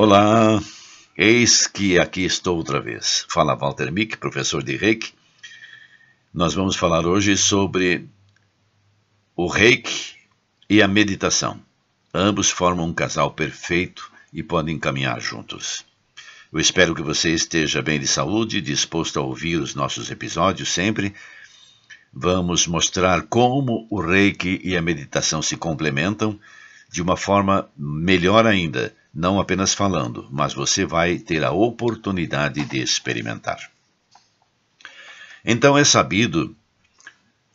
Olá, eis que aqui estou outra vez. Fala Walter Mick, professor de Reiki. Nós vamos falar hoje sobre o Reiki e a meditação. Ambos formam um casal perfeito e podem caminhar juntos. Eu espero que você esteja bem de saúde, disposto a ouvir os nossos episódios sempre. Vamos mostrar como o Reiki e a meditação se complementam de uma forma melhor ainda não apenas falando, mas você vai ter a oportunidade de experimentar. Então é sabido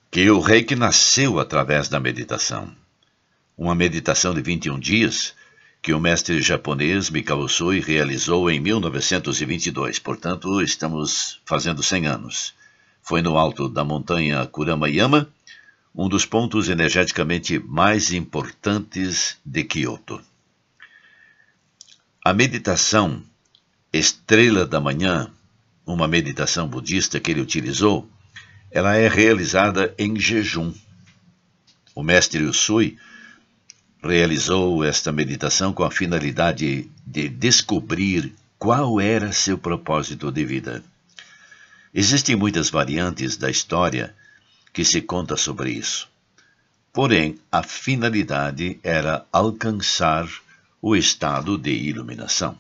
que o reiki nasceu através da meditação. Uma meditação de 21 dias que o mestre japonês Mikao Usui realizou em 1922, portanto, estamos fazendo 100 anos. Foi no alto da montanha Kuramayama, um dos pontos energeticamente mais importantes de Kyoto. A meditação Estrela da Manhã, uma meditação budista que ele utilizou, ela é realizada em jejum. O mestre Usui realizou esta meditação com a finalidade de descobrir qual era seu propósito de vida. Existem muitas variantes da história que se conta sobre isso. Porém, a finalidade era alcançar o estado de iluminação.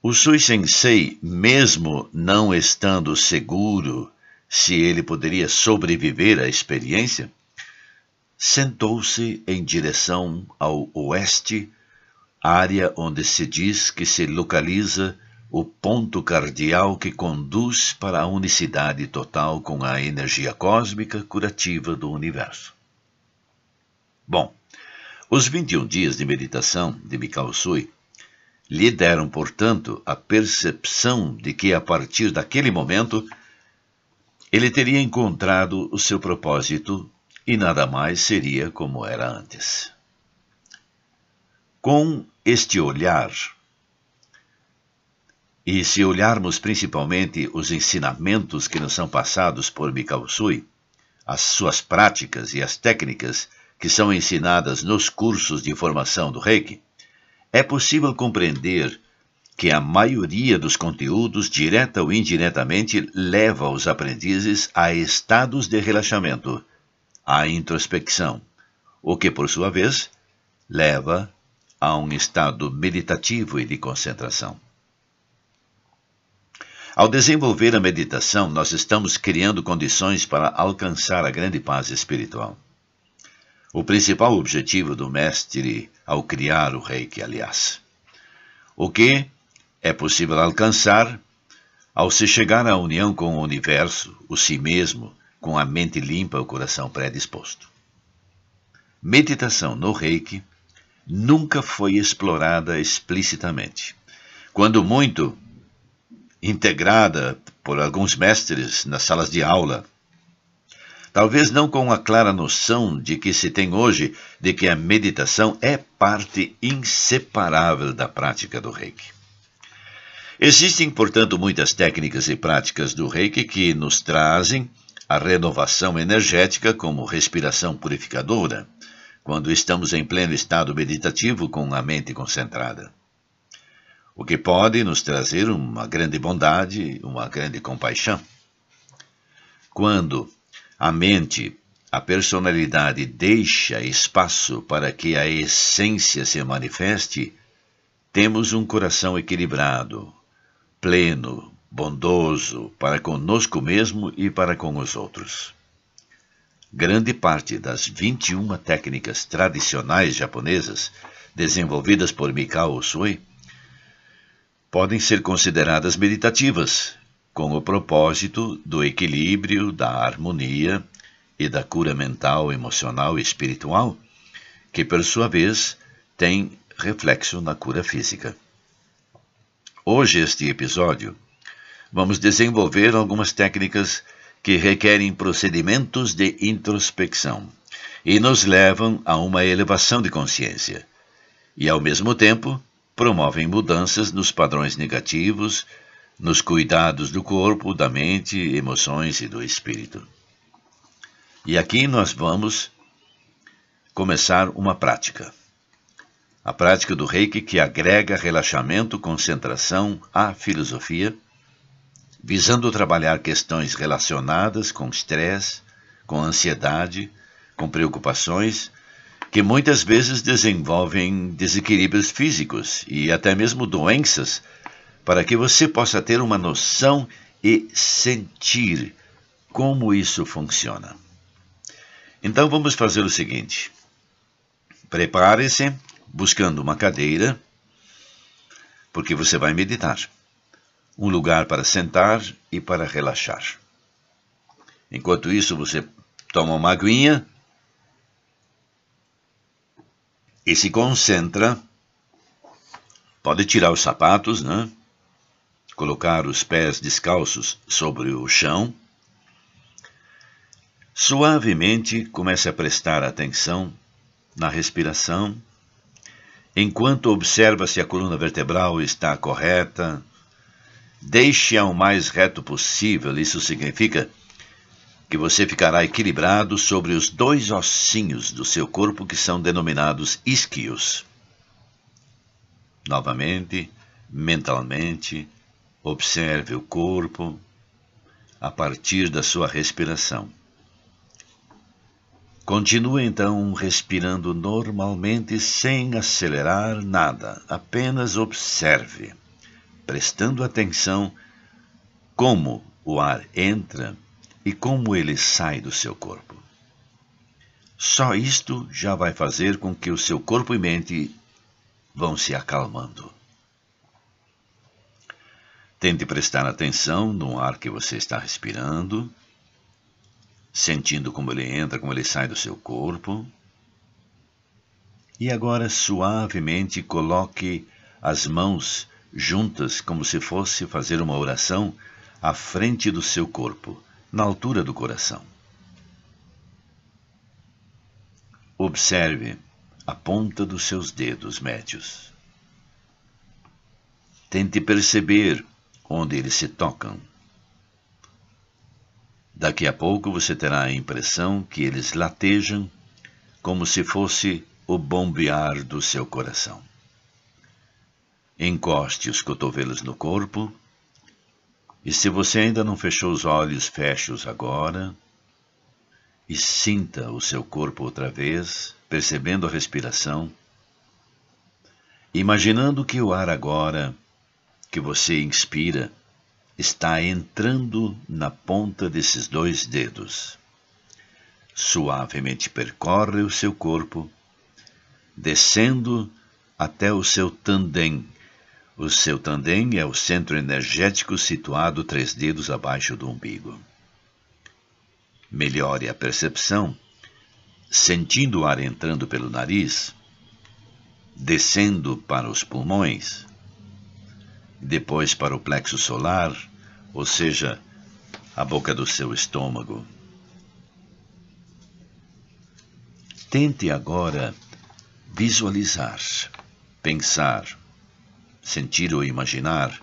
O Sui Sensei, mesmo não estando seguro se ele poderia sobreviver à experiência, sentou-se em direção ao oeste, área onde se diz que se localiza o ponto cardial que conduz para a unicidade total com a energia cósmica curativa do universo. Bom, os 21 dias de meditação de Mikao Sui lhe deram, portanto, a percepção de que, a partir daquele momento, ele teria encontrado o seu propósito e nada mais seria como era antes. Com este olhar, e se olharmos principalmente os ensinamentos que nos são passados por Mikao Sui, as suas práticas e as técnicas que são ensinadas nos cursos de formação do Reiki, é possível compreender que a maioria dos conteúdos, direta ou indiretamente, leva os aprendizes a estados de relaxamento, à introspecção, o que, por sua vez, leva a um estado meditativo e de concentração. Ao desenvolver a meditação, nós estamos criando condições para alcançar a grande paz espiritual. O principal objetivo do mestre ao criar o reiki, aliás. O que é possível alcançar ao se chegar à união com o universo, o si mesmo, com a mente limpa, o coração predisposto. Meditação no reiki nunca foi explorada explicitamente. Quando muito, integrada por alguns mestres nas salas de aula talvez não com a clara noção de que se tem hoje de que a meditação é parte inseparável da prática do reiki. Existem, portanto, muitas técnicas e práticas do reiki que nos trazem a renovação energética, como respiração purificadora, quando estamos em pleno estado meditativo com a mente concentrada. O que pode nos trazer uma grande bondade, uma grande compaixão. Quando a mente, a personalidade deixa espaço para que a essência se manifeste, temos um coração equilibrado, pleno, bondoso para conosco mesmo e para com os outros. Grande parte das 21 técnicas tradicionais japonesas desenvolvidas por Mikao Usui podem ser consideradas meditativas com o propósito do equilíbrio, da harmonia e da cura mental, emocional e espiritual, que por sua vez tem reflexo na cura física. Hoje, este episódio, vamos desenvolver algumas técnicas que requerem procedimentos de introspecção e nos levam a uma elevação de consciência, e ao mesmo tempo promovem mudanças nos padrões negativos, nos cuidados do corpo, da mente, emoções e do espírito. E aqui nós vamos começar uma prática. A prática do reiki que agrega relaxamento, concentração à filosofia, visando trabalhar questões relacionadas com estresse, com ansiedade, com preocupações, que muitas vezes desenvolvem desequilíbrios físicos e até mesmo doenças, para que você possa ter uma noção e sentir como isso funciona. Então vamos fazer o seguinte: Prepare-se buscando uma cadeira, porque você vai meditar. Um lugar para sentar e para relaxar. Enquanto isso, você toma uma aguinha e se concentra. Pode tirar os sapatos, né? Colocar os pés descalços sobre o chão. Suavemente comece a prestar atenção na respiração, enquanto observa se a coluna vertebral está correta. Deixe-a o mais reto possível, isso significa que você ficará equilibrado sobre os dois ossinhos do seu corpo que são denominados isquios. Novamente, mentalmente, observe o corpo a partir da sua respiração. Continue então respirando normalmente sem acelerar nada, apenas observe, prestando atenção como o ar entra e como ele sai do seu corpo. Só isto já vai fazer com que o seu corpo e mente vão se acalmando. Tente prestar atenção no ar que você está respirando sentindo como ele entra, como ele sai do seu corpo. E agora suavemente coloque as mãos juntas como se fosse fazer uma oração à frente do seu corpo, na altura do coração. Observe a ponta dos seus dedos médios. Tente perceber onde eles se tocam. Daqui a pouco você terá a impressão que eles latejam como se fosse o bombear do seu coração. Encoste os cotovelos no corpo e se você ainda não fechou os olhos, feche-os agora e sinta o seu corpo outra vez, percebendo a respiração, imaginando que o ar agora que você inspira está entrando na ponta desses dois dedos. Suavemente percorre o seu corpo, descendo até o seu tandem. O seu tandem é o centro energético situado três dedos abaixo do umbigo. Melhore a percepção, sentindo o ar entrando pelo nariz, descendo para os pulmões, depois para o plexo solar, ou seja, a boca do seu estômago. Tente agora visualizar, pensar, sentir ou imaginar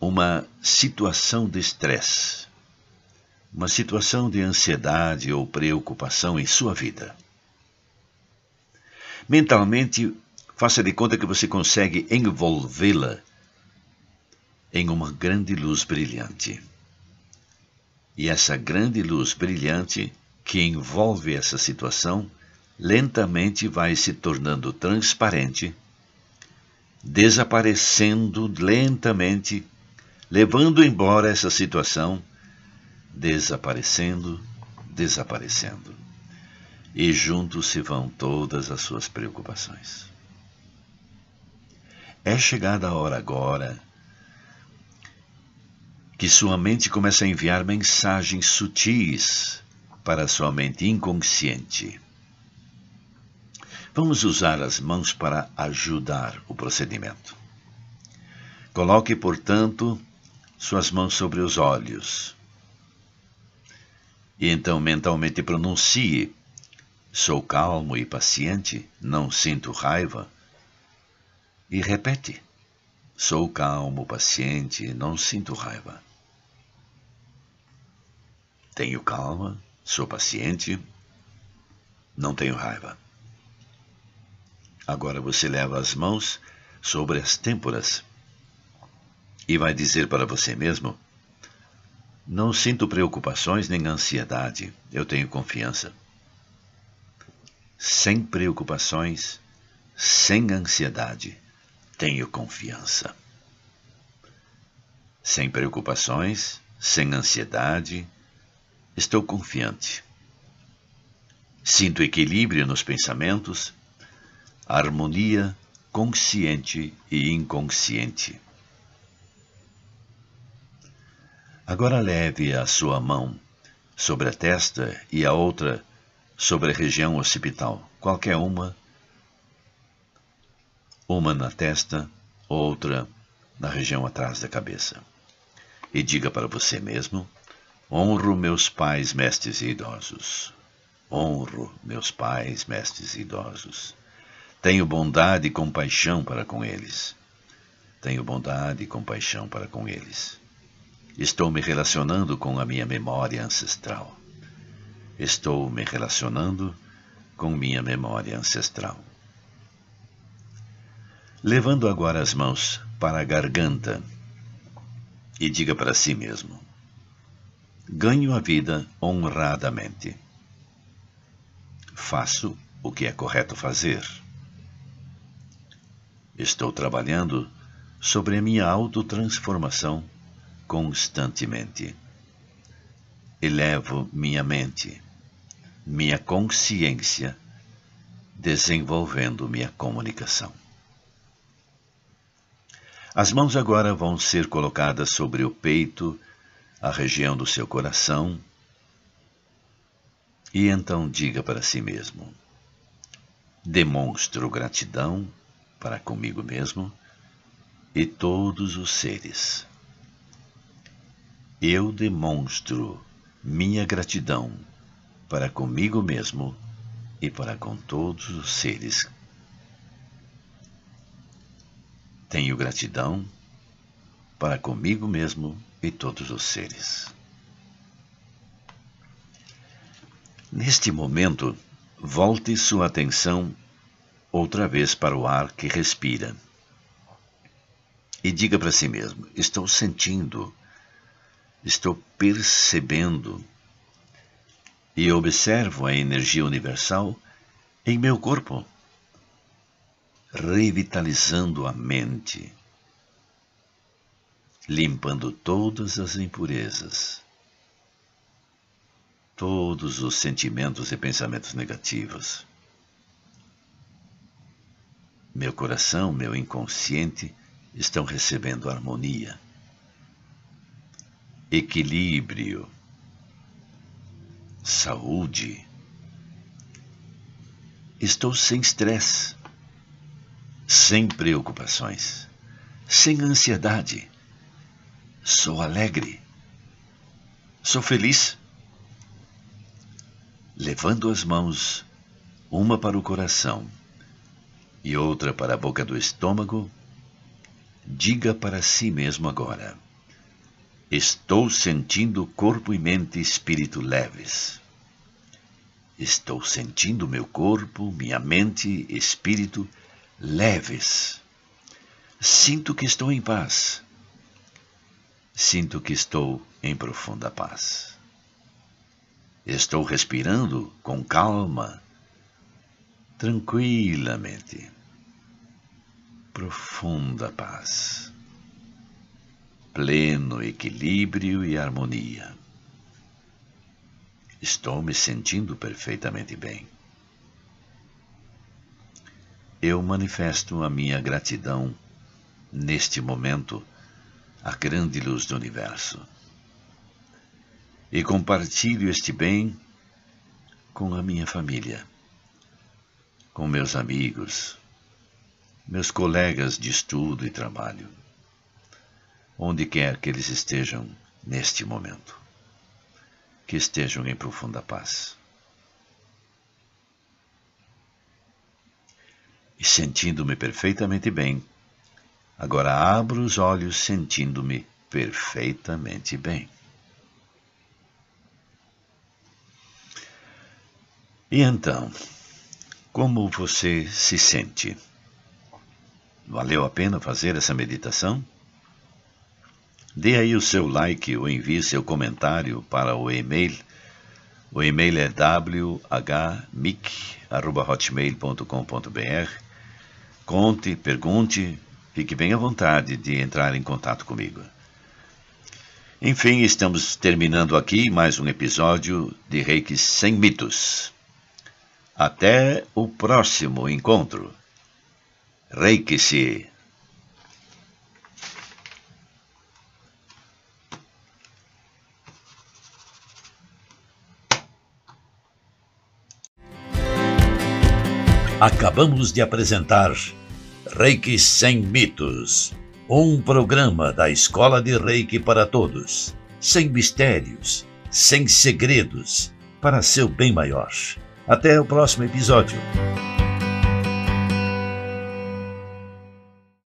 uma situação de estresse, uma situação de ansiedade ou preocupação em sua vida. Mentalmente, faça de conta que você consegue envolvê-la em uma grande luz brilhante. E essa grande luz brilhante que envolve essa situação lentamente vai se tornando transparente, desaparecendo lentamente, levando embora essa situação, desaparecendo, desaparecendo. E juntos se vão todas as suas preocupações. É chegada a hora agora que sua mente começa a enviar mensagens sutis para sua mente inconsciente. Vamos usar as mãos para ajudar o procedimento. Coloque, portanto, suas mãos sobre os olhos. E então mentalmente pronuncie: Sou calmo e paciente, não sinto raiva. E repete: Sou calmo, paciente, não sinto raiva. Tenho calma, sou paciente, não tenho raiva. Agora você leva as mãos sobre as têmporas e vai dizer para você mesmo: Não sinto preocupações nem ansiedade, eu tenho confiança. Sem preocupações, sem ansiedade, tenho confiança. Sem preocupações, sem ansiedade, estou confiante. Sinto equilíbrio nos pensamentos harmonia consciente e inconsciente. Agora leve a sua mão sobre a testa e a outra sobre a região occipital, qualquer uma, uma na testa, outra na região atrás da cabeça. E diga para você mesmo: honro meus pais, mestres e idosos. Honro meus pais, mestres e idosos. Tenho bondade e compaixão para com eles. Tenho bondade e compaixão para com eles. Estou me relacionando com a minha memória ancestral. Estou me relacionando com minha memória ancestral. Levando agora as mãos para a garganta e diga para si mesmo: Ganho a vida honradamente. Faço o que é correto fazer. Estou trabalhando sobre a minha autotransformação constantemente. Elevo minha mente, minha consciência, desenvolvendo minha comunicação. As mãos agora vão ser colocadas sobre o peito, a região do seu coração, e então diga para si mesmo: demonstro gratidão para comigo mesmo e todos os seres. Eu demonstro minha gratidão para comigo mesmo e para com todos os seres. Tenho gratidão para comigo mesmo e todos os seres. Neste momento, volte sua atenção outra vez para o ar que respira. E diga para si mesmo: estou sentindo, estou percebendo e observo a energia universal em meu corpo, revitalizando a mente, limpando todas as impurezas, todos os sentimentos e pensamentos negativos meu coração, meu inconsciente estão recebendo harmonia, equilíbrio, saúde. Estou sem estresse, sem preocupações, sem ansiedade. Sou alegre. Sou feliz. Levando as mãos, uma para o coração e outra para a boca do estômago, diga para si mesmo agora: Estou sentindo corpo e mente e espírito leves. Estou sentindo meu corpo, minha mente espírito leves. Sinto que estou em paz. Sinto que estou em profunda paz. Estou respirando com calma, tranquilamente profunda paz, pleno equilíbrio e harmonia. Estou me sentindo perfeitamente bem. Eu manifesto a minha gratidão neste momento à grande luz do universo e compartilho este bem com a minha família, com meus amigos, meus colegas de estudo e trabalho, onde quer que eles estejam neste momento, que estejam em profunda paz. E sentindo-me perfeitamente bem, agora abro os olhos sentindo-me perfeitamente bem. E então, como você se sente? Valeu a pena fazer essa meditação? Dê aí o seu like ou envie seu comentário para o e-mail. O e-mail é whmic.hotmail.com.br. Conte, pergunte, fique bem à vontade de entrar em contato comigo. Enfim, estamos terminando aqui mais um episódio de Reiki Sem Mitos. Até o próximo encontro. Reiki-se. Acabamos de apresentar Reiki Sem Mitos, um programa da Escola de Reiki para todos, sem mistérios, sem segredos, para seu bem maior. Até o próximo episódio.